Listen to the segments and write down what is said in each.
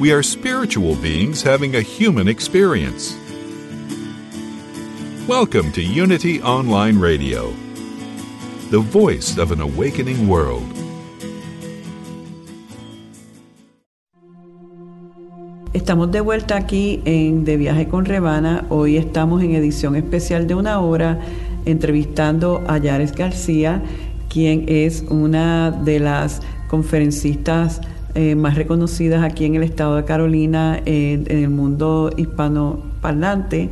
We are spiritual beings having a human experience. Welcome to Unity Online Radio, the voice of an awakening world. Estamos de vuelta aquí en De Viaje con Rebana. Hoy estamos en edición especial de una hora entrevistando a Yares García, quien es una de las conferencistas eh, más reconocidas aquí en el estado de Carolina, en el mundo hispanoparlante.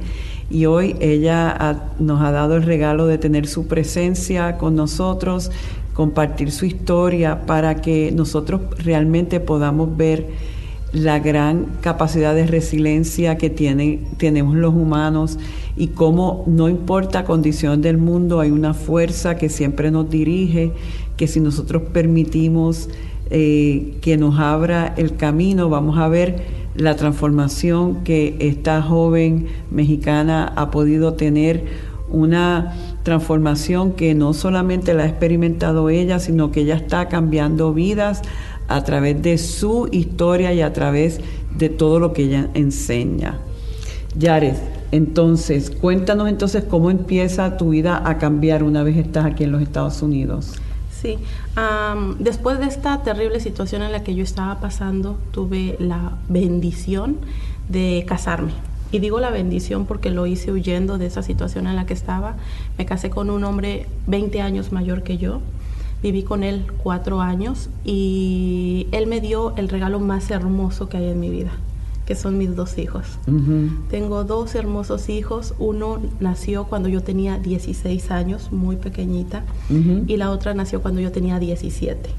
Y hoy ella nos ha dado el regalo de tener su presencia con nosotros, compartir su historia para que nosotros realmente podamos ver la gran capacidad de resiliencia que tienen, tenemos los humanos y cómo no importa condición del mundo, hay una fuerza que siempre nos dirige, que si nosotros permitimos eh, que nos abra el camino, vamos a ver la transformación que esta joven mexicana ha podido tener, una transformación que no solamente la ha experimentado ella, sino que ella está cambiando vidas a través de su historia y a través de todo lo que ella enseña. Yares, entonces, cuéntanos entonces cómo empieza tu vida a cambiar una vez estás aquí en los Estados Unidos. Sí, después de esta terrible situación en la que yo estaba pasando, tuve la bendición de casarme. Y digo la bendición porque lo hice huyendo de esa situación en la que estaba. Me casé con un hombre 20 años mayor que yo Viví con él cuatro años y él me dio el regalo más hermoso que hay en mi vida, que son mis dos hijos. Tengo dos hermosos hijos. Uno nació cuando yo tenía 16 años, muy pequeñita, y la otra nació cuando yo tenía 17.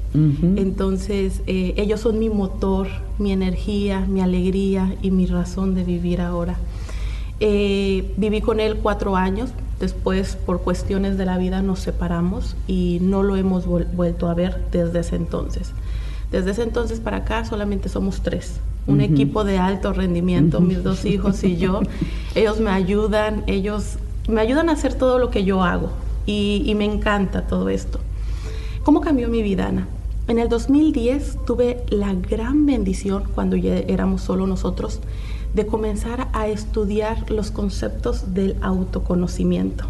Entonces, eh, ellos son mi motor, mi energía, mi alegría y mi razón de vivir ahora. Eh, viví con él cuatro años, Después, por cuestiones de la vida, nos separamos y no lo hemos vuelto a ver desde ese entonces. Desde ese entonces para acá solamente somos tres. Un equipo de alto rendimiento, mis dos hijos y yo. Ellos me ayudan, ellos me ayudan a hacer todo lo que yo hago y, y me encanta todo esto. ¿Cómo cambió mi vida, Ana? En el 2010 tuve la gran bendición, cuando ya éramos solo nosotros, de comenzar a estudiar los conceptos del autoconocimiento.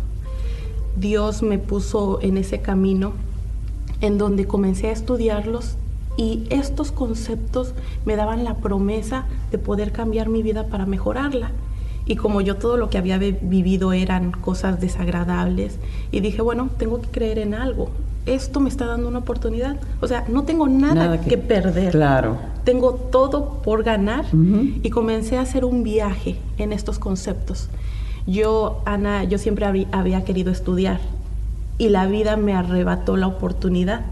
Dios me puso en ese camino en donde comencé a estudiarlos y estos conceptos me daban la promesa de poder cambiar mi vida para mejorarla. Y como yo todo lo que había vivido eran cosas desagradables, y dije, bueno, tengo que creer en algo. Esto me está dando una oportunidad. O sea, no tengo nada, que, perder. Claro. Tengo todo por ganar. Y comencé a hacer un viaje en estos conceptos. Yo, Ana, yo siempre había querido estudiar y la vida me arrebató la oportunidad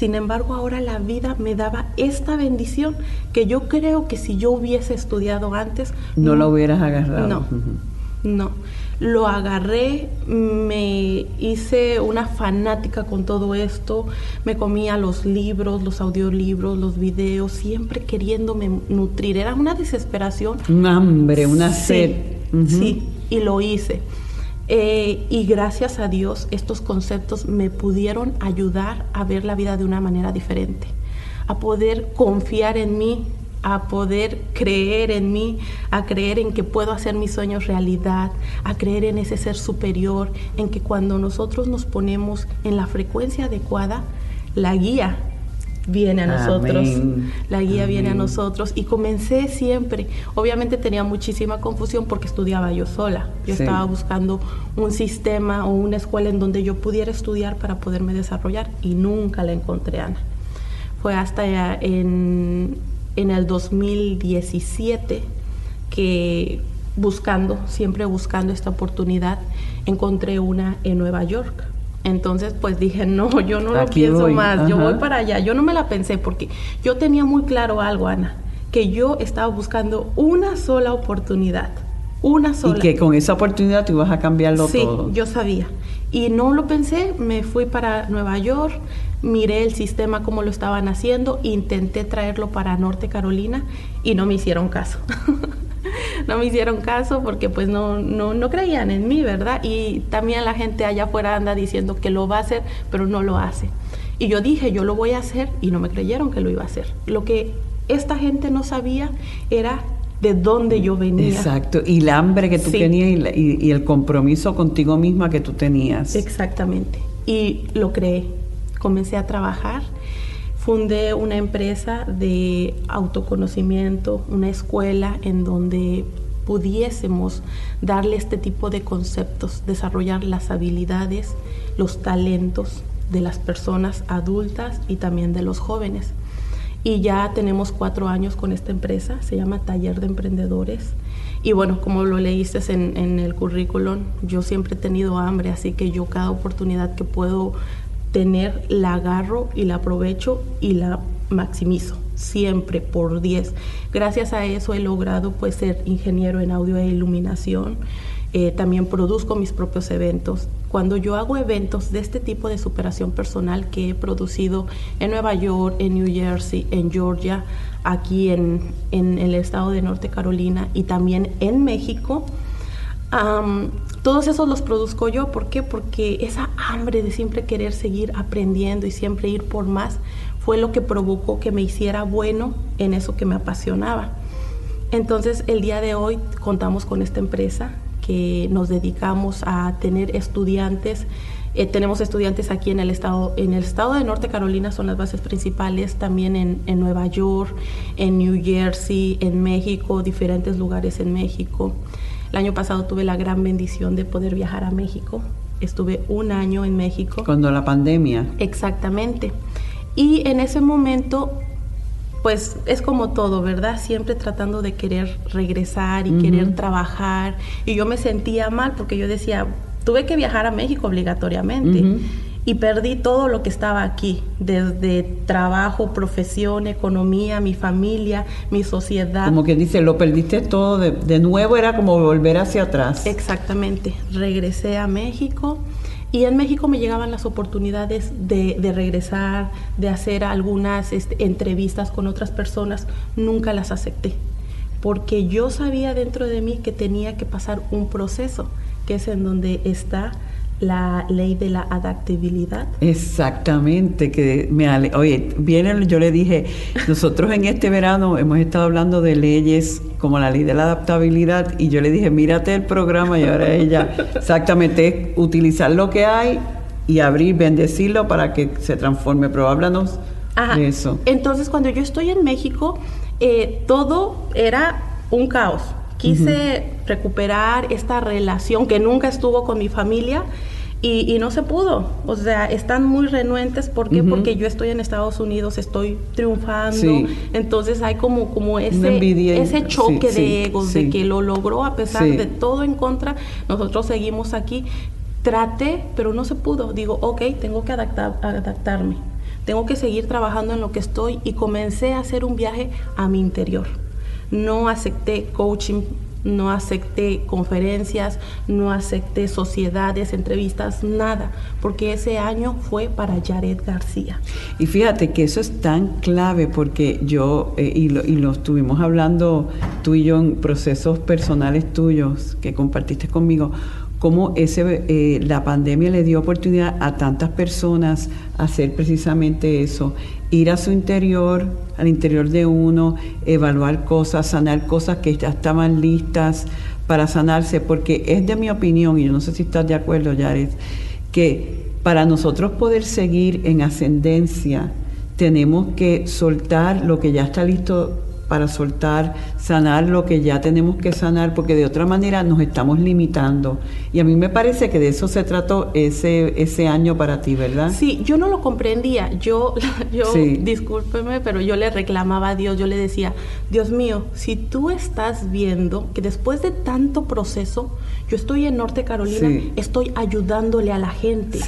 sin embargo, ahora la vida me daba esta bendición que yo creo que si yo hubiese estudiado antes... No, lo hubieras agarrado. No, no. Lo agarré, me hice una fanática con todo esto, me comía los libros, los audiolibros, los videos, siempre queriéndome nutrir. Era una desesperación. Un hambre, una sed. Sí, y lo hice. Eh, y gracias a Dios estos conceptos me pudieron ayudar a ver la vida de una manera diferente, a poder confiar en mí, a poder creer en mí, a creer en que puedo hacer mis sueños realidad, a creer en ese ser superior, en que cuando nosotros nos ponemos en la frecuencia adecuada, la guía viene a nosotros, la guía viene a nosotros. Y comencé siempre, obviamente tenía muchísima confusión porque estudiaba yo sola, yo estaba buscando un sistema o una escuela en donde yo pudiera estudiar para poderme desarrollar y nunca la encontré, Ana. Fue hasta en, en el 2017 que buscando, siempre buscando esta oportunidad, encontré una en Nueva York entonces, pues dije, no, yo no lo pienso más, yo voy para allá. Yo no me la pensé porque yo tenía muy claro algo, Ana, que yo estaba buscando una sola oportunidad. Una sola. Y que con esa oportunidad tú ibas a cambiarlo todo. Sí, yo sabía. Y no lo pensé, me fui para Nueva York, miré el sistema como lo estaban haciendo, intenté traerlo para Norte Carolina y no me hicieron caso. no me hicieron caso porque pues no, no, no creían en mí, ¿verdad? Y también la gente allá afuera anda diciendo que lo va a hacer, pero no lo hace. Y yo dije, yo lo voy a hacer y no me creyeron que lo iba a hacer. Lo que esta gente no sabía era de dónde yo venía. Exacto, y el hambre que tú tenías y, el compromiso contigo misma que tú tenías. Exactamente, y lo creé. Comencé a trabajar, fundé una empresa de autoconocimiento, una escuela en donde pudiésemos darle este tipo de conceptos, desarrollar las habilidades, los talentos de las personas adultas y también de los jóvenes y ya tenemos cuatro años con esta empresa, se llama Taller de Emprendedores. Y bueno, como lo leíste en, en el currículum, yo siempre he tenido hambre, así que yo cada oportunidad que puedo tener la agarro y la aprovecho y la maximizo siempre por 10. Gracias a eso he logrado pues ser ingeniero en audio e iluminación. Eh, también produzco mis propios eventos. Cuando yo hago eventos de este tipo de superación personal que he producido en Nueva York, en New Jersey, en Georgia, aquí en, el estado de Norte Carolina y también en México, todos esos los produzco yo. ¿Por qué? Porque esa hambre de siempre querer seguir aprendiendo y siempre ir por más fue lo que provocó que me hiciera bueno en eso que me apasionaba. Entonces el día de hoy contamos con esta empresa que nos dedicamos a tener estudiantes. Eh, tenemos estudiantes aquí en el estado, en el estado de Norte Carolina son las bases principales, también en, en Nueva York, en New Jersey, en México, diferentes lugares en México. El año pasado tuve la gran bendición de poder viajar a México. Estuve un año en México. Cuando la pandemia. Exactamente. Y en ese momento pues es como todo, ¿verdad? Siempre tratando de querer regresar y querer trabajar. Y yo me sentía mal porque yo decía, tuve que viajar a México obligatoriamente. Y perdí todo lo que estaba aquí, desde trabajo, profesión, economía, mi familia, mi sociedad. Como que dice, lo perdiste todo, de, de nuevo era como volver hacia atrás. Exactamente. Regresé a México y en México me llegaban las oportunidades de, regresar, de hacer algunas este, entrevistas con otras personas. Nunca las acepté, porque yo sabía dentro de mí que tenía que pasar un proceso, que es en donde está la ley de la adaptabilidad. Exactamente, que me oye, viene, yo le dije, nosotros en este verano hemos estado hablando de leyes como la ley de la adaptabilidad y yo le dije, mírate el programa y ahora ella exactamente utilizar lo que hay y abrir, bendecirlo para que se transforme, pero háblanos de eso. Entonces, cuando yo estoy en México, eh, todo era un caos Quise recuperar esta relación que nunca estuvo con mi familia y, no se pudo. O sea, están muy renuentes. ¿Por qué? Porque yo estoy en Estados Unidos, estoy triunfando. Entonces hay como, como ese, ese choque de egos, de que lo logró a pesar de todo en contra. Nosotros seguimos aquí. Traté, pero no se pudo. Digo, ok, tengo que adaptar, adaptarme. Tengo que seguir trabajando en lo que estoy y comencé a hacer un viaje a mi interior no acepté coaching, no acepté conferencias, no acepté sociedades, entrevistas, nada, porque ese año fue para Jared García. Y fíjate que eso es tan clave porque yo, eh, y, lo, y lo estuvimos hablando tú y yo en procesos personales tuyos que compartiste conmigo, cómo ese, eh, la pandemia le dio oportunidad a tantas personas a hacer precisamente eso, ir a su interior, al interior de uno, evaluar cosas, sanar cosas que ya estaban listas para sanarse, porque es de mi opinión, y yo no sé si estás de acuerdo, Yared, que para nosotros poder seguir en ascendencia, tenemos que soltar lo que ya está listo para soltar, sanar lo que ya tenemos que sanar, porque de otra manera nos estamos limitando. Y a mí me parece que de eso se trató ese, ese año para ti, ¿verdad? Sí, yo no lo comprendía. Yo, yo discúlpeme, pero yo le reclamaba a Dios, yo le decía, Dios mío, si tú estás viendo que después de tanto proceso, yo estoy en Norte Carolina, estoy ayudándole a la gente.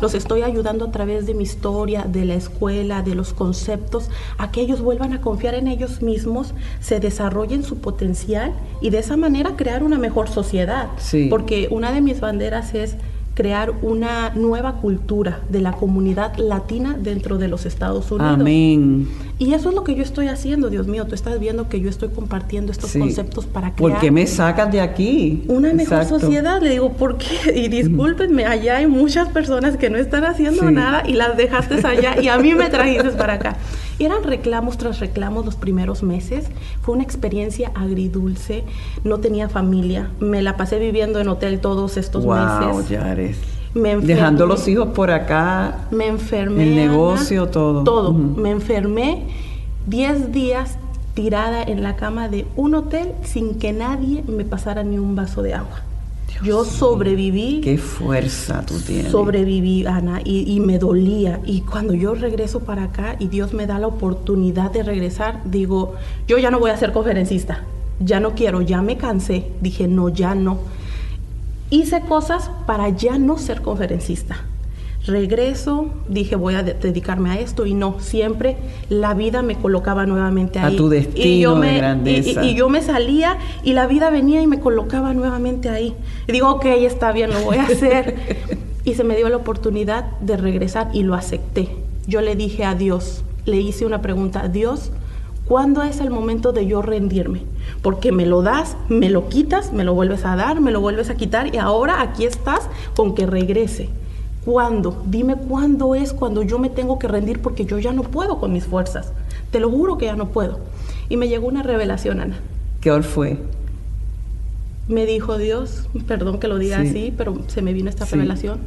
Los estoy ayudando a través de mi historia, de la escuela, de los conceptos, a que ellos vuelvan a confiar en ellos mismos mismos se desarrollen su potencial y de esa manera crear una mejor sociedad. Sí. Porque una de mis banderas es crear una nueva cultura de la comunidad latina dentro de los Estados Unidos. Amén. Y eso es lo que yo estoy haciendo, Dios mío. Tú estás viendo que yo estoy compartiendo estos Sí. conceptos para crear ¿Por qué me sacas de aquí? una mejor Exacto. sociedad. Le digo, ¿por qué? Y discúlpenme, allá hay muchas personas que no están haciendo Sí. nada y las dejaste allá y a mí me trajiste para acá. Eran reclamos tras reclamos los primeros meses. Fue una experiencia agridulce. No tenía familia. Me la pasé viviendo en hotel todos estos Wow, meses. Yares. Me enfermé. Dejando los hijos por acá. Me enfermé. El Ana. negocio, todo. Todo. Me enfermé 10 días tirada en la cama de un hotel sin que nadie me pasara ni un vaso de agua. Dios Yo sobreviví. Qué fuerza tú tienes. Sobreviví, Ana, y, y me dolía. Y cuando yo regreso para acá y Dios me da la oportunidad de regresar, digo, yo ya no voy a ser conferencista. Ya no quiero, ya me cansé. Dije, no, ya no. Hice cosas para ya no ser conferencista. Regreso, dije voy a de- dedicarme a esto y no, siempre la vida me colocaba nuevamente A ahí. tu y destino yo de me, y- grandeza. y- y yo me salía y la vida venía y me colocaba nuevamente ahí. Y digo, ok, está bien, lo voy a hacer. y se me dio la oportunidad de regresar y lo acepté. Yo le dije a Dios, le hice una pregunta, Dios, ¿cuándo es el momento de yo rendirme? Porque me lo das, me lo quitas, me lo vuelves a dar, me lo vuelves a quitar y ahora aquí estás con que regrese. ¿Cuándo? Dime cuándo es cuando yo me tengo que rendir porque yo ya no puedo con mis fuerzas. Te lo juro que ya no puedo. Y me llegó una revelación, Ana. ¿Qué hora fue? Me dijo Dios, perdón que lo diga Sí. así, pero se me vino esta Sí. revelación.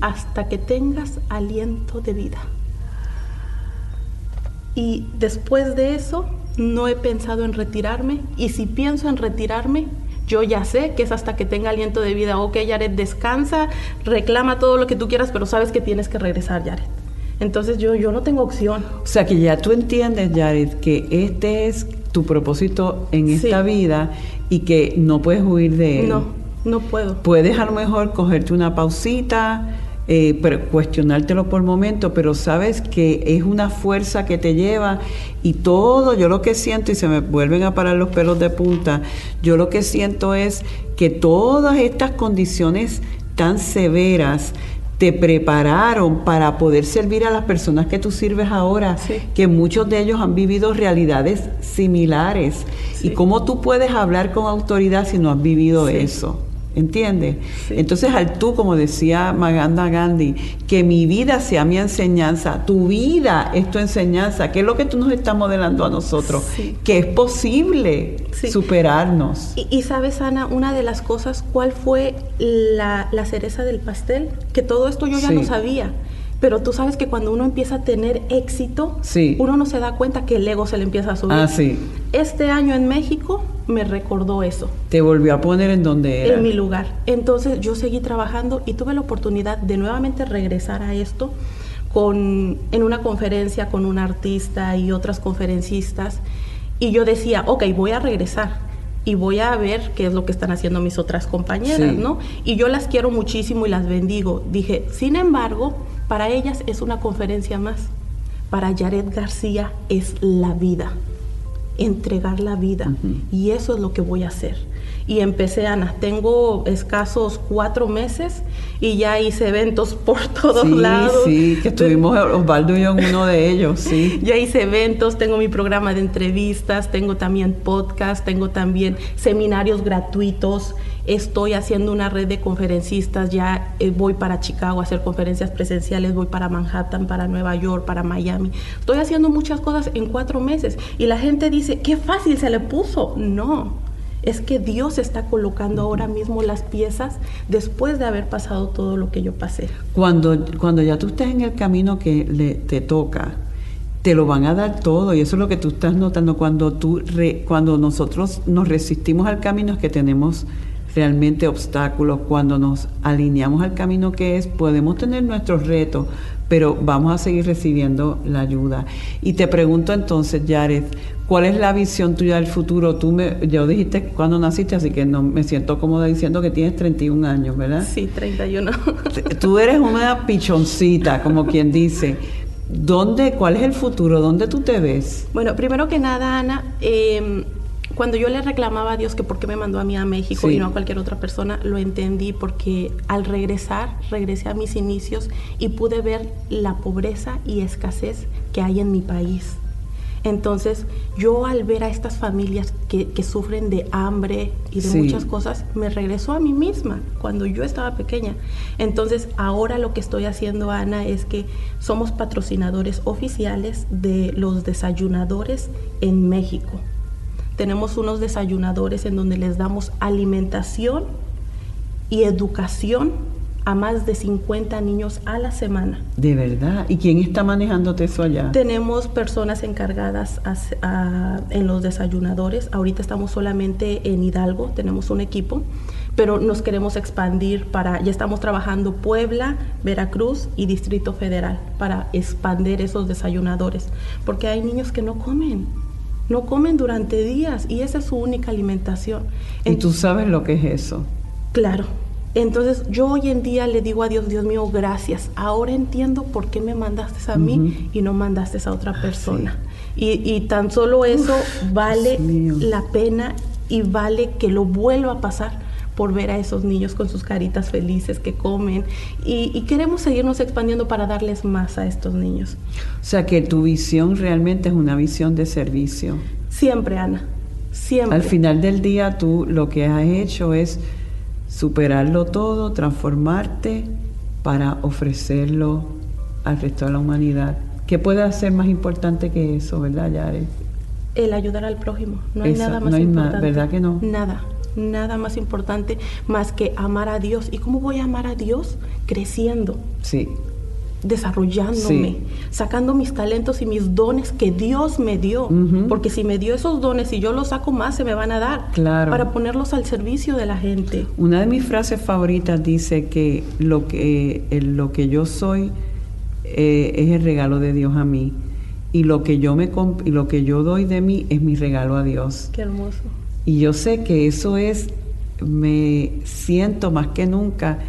Hasta que tengas aliento de vida. Y después de eso, no he pensado en retirarme. Y si pienso en retirarme, yo ya sé que es hasta que tenga aliento de vida. Ok, Yaret, descansa, reclama todo lo que tú quieras, pero sabes que tienes que regresar, Yaret. Entonces yo, yo no tengo opción. O sea que ya tú entiendes, Jared, que este es tu propósito en Sí. esta vida y que no puedes huir de él. No, no puedo. Puedes a lo mejor cogerte una pausita, eh, pero cuestionártelo por momento, pero sabes que es una fuerza que te lleva y todo, yo lo que siento, y se me vuelven a parar los pelos de punta, yo lo que siento es que todas estas condiciones tan severas te prepararon para poder servir a las personas que tú sirves ahora, Sí. que muchos de ellos han vivido realidades similares. Sí. ¿Y cómo tú puedes hablar con autoridad si no has vivido Sí. eso? ¿Entiendes? Sí. Entonces, al tú, como decía Maganda Gandhi, que mi vida sea mi enseñanza, tu vida es tu enseñanza, que es lo que tú nos estás modelando a nosotros, Sí. que es posible Sí. superarnos. Y, y sabes, Ana, una de las cosas, ¿cuál fue la, la cereza del pastel? Que todo esto yo ya lo sabía. Pero tú sabes que cuando uno empieza a tener éxito, Sí. uno no se da cuenta que el ego se le empieza a subir. Ah, sí. Este año en México me recordó eso, Te volvió a poner en donde era. en mi lugar. Entonces yo seguí trabajando y tuve la oportunidad de nuevamente regresar a esto con, en una conferencia con un artista y otras conferencistas. Y yo decía, ok, voy a regresar y voy a ver qué es lo que están haciendo mis otras compañeras, Sí. ¿no? Y yo las quiero muchísimo y las bendigo. Dije, sin embargo, para ellas es una conferencia más. Para Jared García es la vida, entregar la vida. Y eso es lo que voy a hacer. Y empecé, Ana, tengo escasos cuatro meses y ya hice eventos por todos sí, lados. sí, que estuvimos Osvaldo y yo en uno de ellos, sí. Ya hice eventos, tengo mi programa de entrevistas, tengo también podcast, tengo también seminarios gratuitos, estoy haciendo una red de conferencistas, ya eh, voy para Chicago a hacer conferencias presenciales, voy para Manhattan, para Nueva York, para Miami. Estoy haciendo muchas cosas en cuatro meses y la gente dice, qué fácil se le puso. No. Es que Dios está colocando ahora mismo las piezas después de haber pasado todo lo que yo pasé. Cuando, cuando ya tú estés en el camino que le, te toca, te lo van a dar todo y eso es lo que tú estás notando cuando tú re- cuando nosotros nos resistimos al camino es que tenemos realmente obstáculos cuando nos alineamos al camino que es podemos tener nuestros retos pero vamos a seguir recibiendo la ayuda y te pregunto entonces Jared ¿cuál es la visión tuya del futuro? tú me yo dijiste cuando naciste así que no me siento cómoda diciendo que tienes 31 años ¿verdad? Sí, 31. Tú eres una pichoncita, como quien dice. ¿Dónde, cuál es el futuro? ¿Dónde tú te ves? Bueno, primero que nada, Ana, eh, cuando yo le reclamaba a Dios que por qué me mandó a mí a México Sí. y no a cualquier otra persona, lo entendí porque al regresar, regresé a mis inicios y pude ver la pobreza y escasez que hay en mi país. Entonces, yo al ver a estas familias que, que sufren de hambre y de Sí. muchas cosas, me regresó a mí misma cuando yo estaba pequeña. Entonces, ahora lo que estoy haciendo, Ana, es que somos patrocinadores oficiales de los desayunadores en México. Tenemos unos desayunadores en donde les damos alimentación y educación a más de 50 niños a la semana. De verdad. ¿Y quién está manejándote eso allá? Tenemos personas encargadas a- a- en los desayunadores. Ahorita estamos solamente en Hidalgo, tenemos un equipo, pero nos queremos expandir para, ya estamos trabajando Puebla, Veracruz y Distrito Federal para expandir esos desayunadores, porque hay niños que no comen, no comen durante días y esa es su única alimentación. Y tú sabes lo que es eso. Claro. Entonces yo hoy en día le digo a Dios, Dios mío, gracias. Ahora entiendo por qué me mandaste a mí y no mandaste a otra persona. Y, y tan solo eso vale la pena y vale que lo vuelva a pasar por ver a esos niños con sus caritas felices que comen. Y, y queremos seguirnos expandiendo para darles más a estos niños. O sea que tu visión realmente es una visión de servicio. Siempre, Ana. Siempre. Al final del día tú lo que has hecho es superarlo todo, transformarte para ofrecerlo al resto de la humanidad. ¿Qué puede ser más importante que eso, verdad, Yare? el ayudar al prójimo. No hay Esa- nada más no hay importante. ¿verdad que no? Nada, nada más importante más que amar a Dios. ¿Y cómo voy a amar a Dios? Creciendo, Sí, desarrollándome, Sí. sacando mis talentos y mis dones que Dios me dio. Porque si me dio esos dones y yo los saco más, se me van a dar. Claro. Para ponerlos al servicio de la gente. Una de mis frases favoritas dice que lo que, el- lo que yo soy eh, es el regalo de Dios a mí y lo que yo me y lo que yo doy de mí es mi regalo a Dios. Qué hermoso. Y yo sé que eso es, me siento más que nunca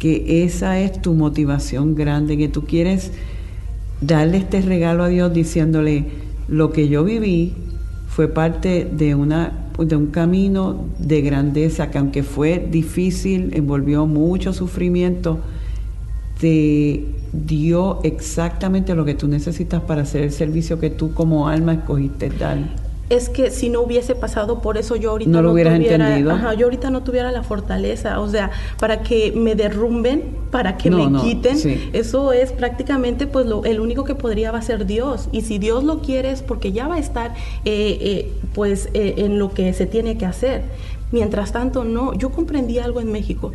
que esa es tu motivación grande, que tú quieres darle este regalo a Dios diciéndole, lo que yo viví fue parte de, una, de un camino de grandeza que aunque fue difícil, envolvió mucho sufrimiento, te dio exactamente lo que tú necesitas para hacer el servicio que tú como alma escogiste dar. Es que si no hubiese pasado por eso, yo ahorita No lo tuviera, entendido. ajá, yo ahorita no tuviera la fortaleza, o sea, para que me derrumben, para que No, me no, quiten, sí. eso es prácticamente pues lo, el único que podría va a ser Dios. Y si Dios lo quiere es porque ya va a estar eh, eh, pues eh, en lo que se tiene que hacer. Mientras tanto, no, yo comprendí algo en México.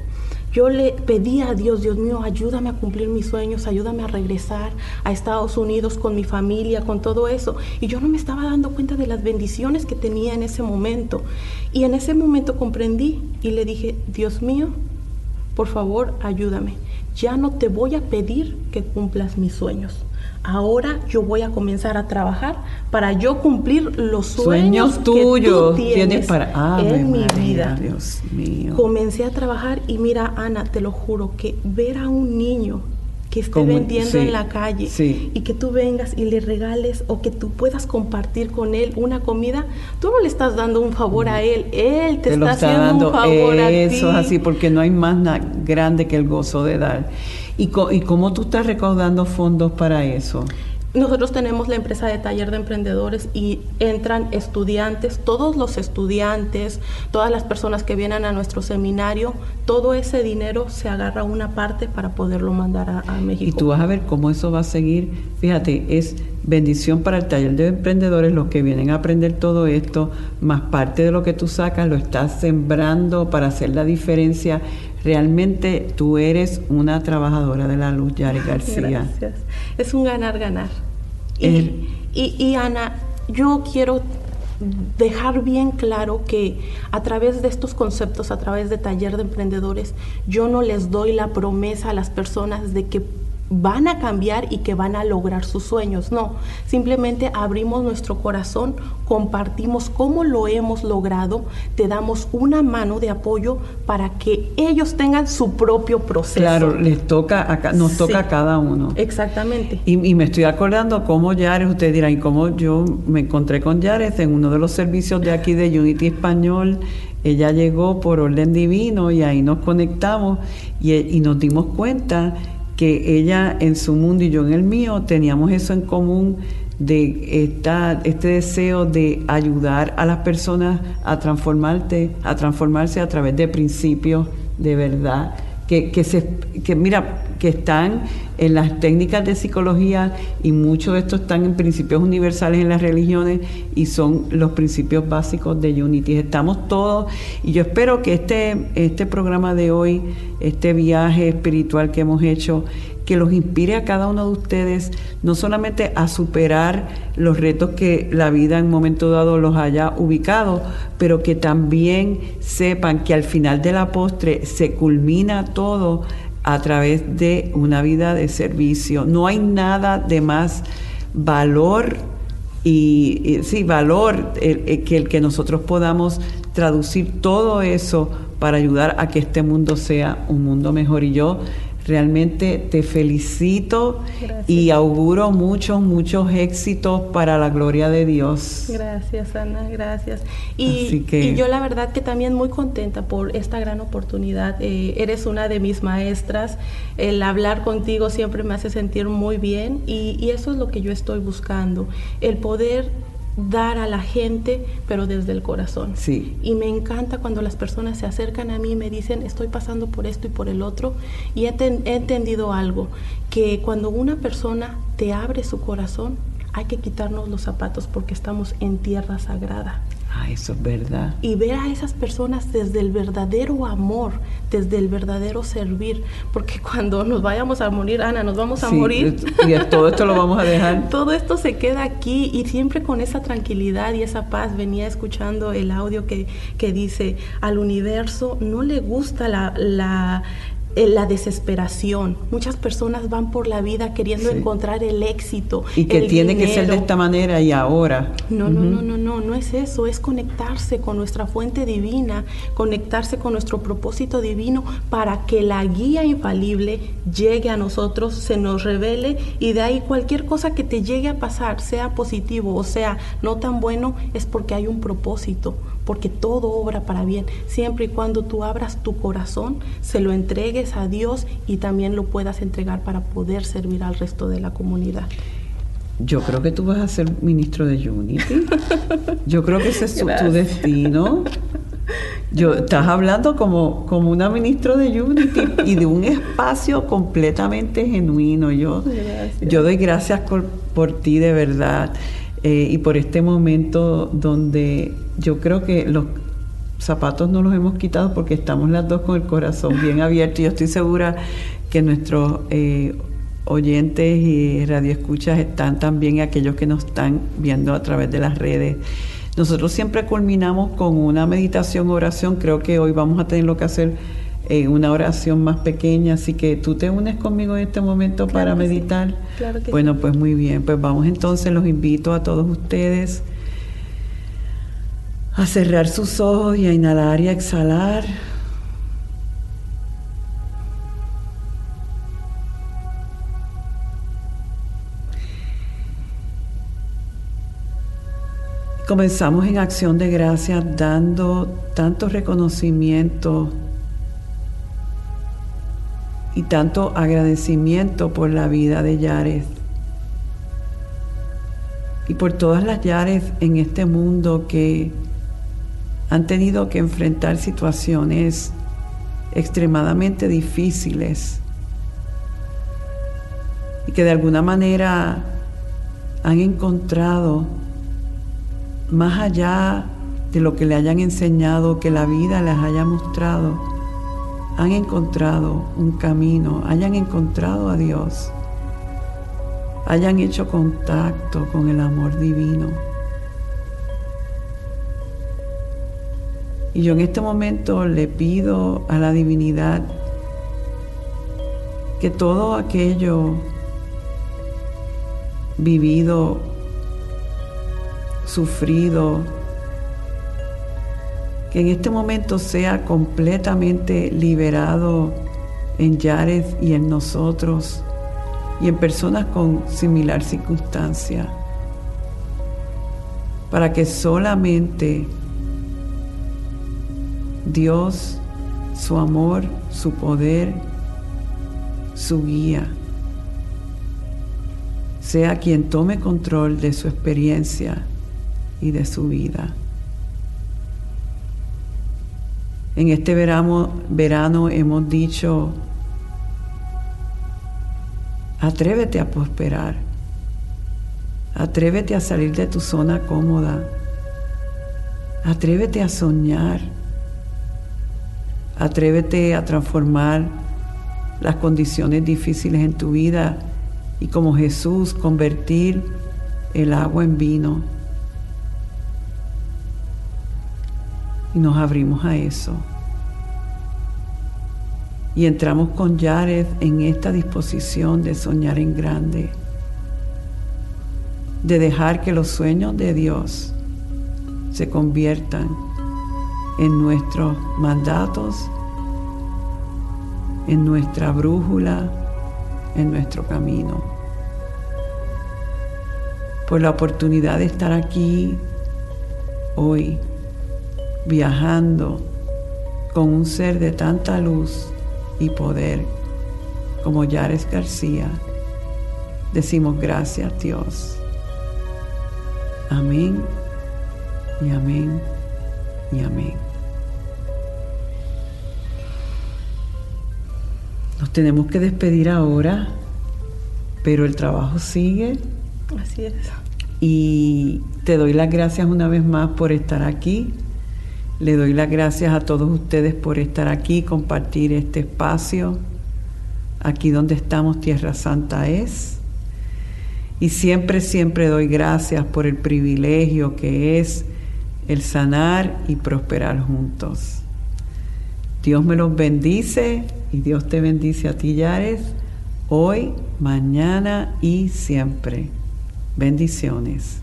Yo le pedí a Dios, Dios mío, ayúdame a cumplir mis sueños, ayúdame a regresar a Estados Unidos con mi familia, con todo eso. Y yo no me estaba dando cuenta de las bendiciones que tenía en ese momento. Y en ese momento comprendí y le dije, Dios mío, por favor, ayúdame. Ya no te voy a pedir que cumplas mis sueños. Ahora yo voy a comenzar a trabajar para yo cumplir los sueños, Sueños tuyos que tú tienes, tienes para en mi María, vida. Dios mío. Comencé a trabajar y mira, Ana, te lo juro que ver a un niño que esté Como- vendiendo sí, en la calle sí. y que tú vengas y le regales o que tú puedas compartir con él una comida, tú no le estás dando un favor a él, él te, te lo está haciendo dando. un favor a ti. Eso es así, porque no hay más grande que el gozo de dar. ¿Y, co- ¿Y cómo tú estás recaudando fondos para eso? Nosotros tenemos la empresa de taller de emprendedores y entran estudiantes, todos los estudiantes, todas las personas que vienen a nuestro seminario, todo ese dinero se agarra una parte para poderlo mandar a, a México. Y tú vas a ver cómo eso va a seguir. Fíjate, es bendición para el taller de emprendedores, los que vienen a aprender todo esto, más parte de lo que tú sacas, lo estás sembrando para hacer la diferencia. Realmente tú eres una trabajadora de la luz, Yari García. Gracias. Es un ganar-ganar. Y, El- y- y, Ana, yo quiero dejar bien claro que a través de estos conceptos, a través de taller de emprendedores, yo no les doy la promesa a las personas de que van a cambiar y que van a lograr sus sueños. No, simplemente abrimos nuestro corazón, compartimos cómo lo hemos logrado, te damos una mano de apoyo para que ellos tengan su propio proceso. Claro, les toca a, nos toca a cada uno. Exactamente. Y, y, me estoy acordando cómo Yares, ustedes dirán, y cómo yo me encontré con Yares en uno de los servicios de aquí de Unity Español. Ella llegó por orden divino y ahí nos conectamos y, y nos dimos cuenta que ella en su mundo y yo en el mío teníamos eso en común de esta, este deseo de ayudar a las personas a transformarte, a transformarse a través de principios de verdad que, que, se, que mira, que están en las técnicas de psicología y muchos de estos están en principios universales en las religiones y son los principios básicos de Unity. Estamos todos y yo espero que este, este programa de hoy, este viaje espiritual que hemos hecho, que los inspire a cada uno de ustedes no solamente a superar los retos que la vida en un momento dado los haya ubicado, pero que también sepan que al final de la postre se culmina todo a través de una vida de servicio. No hay nada de más valor y, sí, valor que el que nosotros podamos traducir todo eso para ayudar a que este mundo sea un mundo mejor. Y yo Realmente te felicito y auguro muchos, muchos éxitos para la gloria de Dios. Gracias, Ana, gracias. Y, y yo la verdad que también muy contenta por esta gran oportunidad. Eh, eres una de mis maestras. El hablar contigo siempre me hace sentir muy bien y, y eso es lo que yo estoy buscando. El poder dar a la gente, pero desde el corazón. Sí. Y me encanta cuando las personas se acercan a mí y me dicen, estoy pasando por esto y por el otro. Y he, he entendido algo, que cuando una persona te abre su corazón, hay que quitarnos los zapatos porque estamos en tierra sagrada. Ah, eso es verdad. Y ver a esas personas desde el verdadero amor, desde el verdadero servir, porque cuando nos vayamos a morir, Ana, nos vamos a morir. Y todo esto lo vamos a dejar. todo esto se queda aquí y siempre con esa tranquilidad y esa paz. Venía escuchando el audio que, que dice, al universo no le gusta la, la la desesperación. Muchas personas van por la vida queriendo encontrar el éxito. Y que tiene que ser de esta manera y ahora. No, no, no, no, no, no es eso, es conectarse con nuestra fuente divina, conectarse con nuestro propósito divino para que la guía infalible llegue a nosotros, se nos revele y de ahí cualquier cosa que te llegue a pasar, sea positivo o sea no tan bueno, es porque hay un propósito porque todo obra para bien, siempre y cuando tú abras tu corazón, se lo entregues a Dios y también lo puedas entregar para poder servir al resto de la comunidad. Yo creo que tú vas a ser ministro de Unity. Yo creo que ese es tu destino. Yo, estás hablando como, como una ministra de Unity y de un espacio completamente genuino. Yo, yo doy gracias por, por ti de verdad. Eh, y por este momento donde yo creo que los zapatos no los hemos quitado porque estamos las dos con el corazón bien abierto. Y yo estoy segura que nuestros eh, oyentes y radioescuchas están también aquellos que nos están viendo a través de las redes. Nosotros siempre culminamos con una meditación, oración. Creo que hoy vamos a tener lo que hacer en una oración más pequeña, así que tú te unes conmigo en este momento para meditar. bueno, pues muy bien, pues vamos entonces, los invito a todos ustedes a cerrar sus ojos y a inhalar y a exhalar. Comenzamos en acción de gracias dando tanto reconocimiento y tanto agradecimiento por la vida de Yares. Y por todas las Yares en este mundo que han tenido que enfrentar situaciones extremadamente difíciles y que de alguna manera han encontrado más allá de lo que le hayan enseñado, que la vida les haya mostrado, han encontrado un camino, hayan encontrado a Dios, hayan hecho contacto con el amor divino. Y yo en este momento le pido a la divinidad que todo aquello vivido, sufrido, que en este momento sea completamente liberado en Yares y en nosotros y en personas con similar circunstancia, para que solamente Dios, su amor, su poder, su guía, sea quien tome control de su experiencia y de su vida. En este verano, verano hemos dicho, atrévete a prosperar, atrévete a salir de tu zona cómoda, atrévete a soñar, atrévete a transformar las condiciones difíciles en tu vida y como Jesús convertir el agua en vino y nos abrimos a eso. Y entramos con Jared en esta disposición de soñar en grande, de dejar que los sueños de Dios se conviertan en nuestros mandatos, en nuestra brújula, en nuestro camino. Por la oportunidad de estar aquí hoy viajando con un ser de tanta luz y poder como Yares García, decimos gracias Dios. Amén y amén y amén. Nos tenemos que despedir ahora, pero el trabajo sigue. Así es. Y te doy las gracias una vez más por estar aquí le doy las gracias a todos ustedes por estar aquí, compartir este espacio. Aquí donde estamos, Tierra Santa es. Y siempre, siempre doy gracias por el privilegio que es el sanar y prosperar juntos. Dios me los bendice y Dios te bendice a ti, Yares, hoy, mañana y siempre. Bendiciones.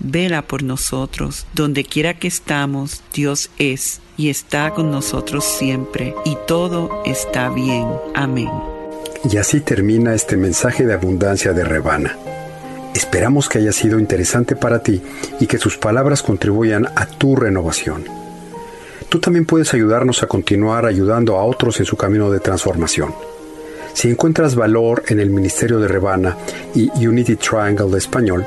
vela por nosotros. Donde quiera que estamos, Dios es y está con nosotros siempre, y todo está bien. Amén. Y así termina este mensaje de abundancia de Rebana. Esperamos que haya sido interesante para ti y que sus palabras contribuyan a tu renovación. Tú también puedes ayudarnos a continuar ayudando a otros en su camino de transformación. Si encuentras valor en el Ministerio de Rebana y Unity Triangle de Español,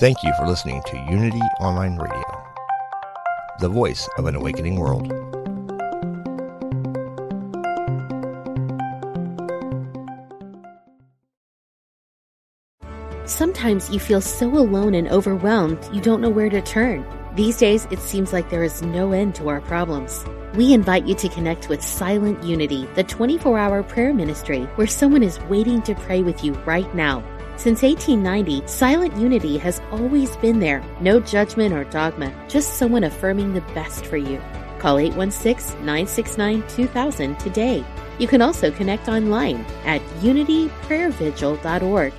Thank you for listening to Unity Online Radio, the voice of an awakening world. Sometimes you feel so alone and overwhelmed you don't know where to turn. These days, it seems like there is no end to our problems. We invite you to connect with Silent Unity, the 24 hour prayer ministry where someone is waiting to pray with you right now. Since 1890, Silent Unity has always been there. No judgment or dogma, just someone affirming the best for you. Call 816 969 2000 today. You can also connect online at unityprayervigil.org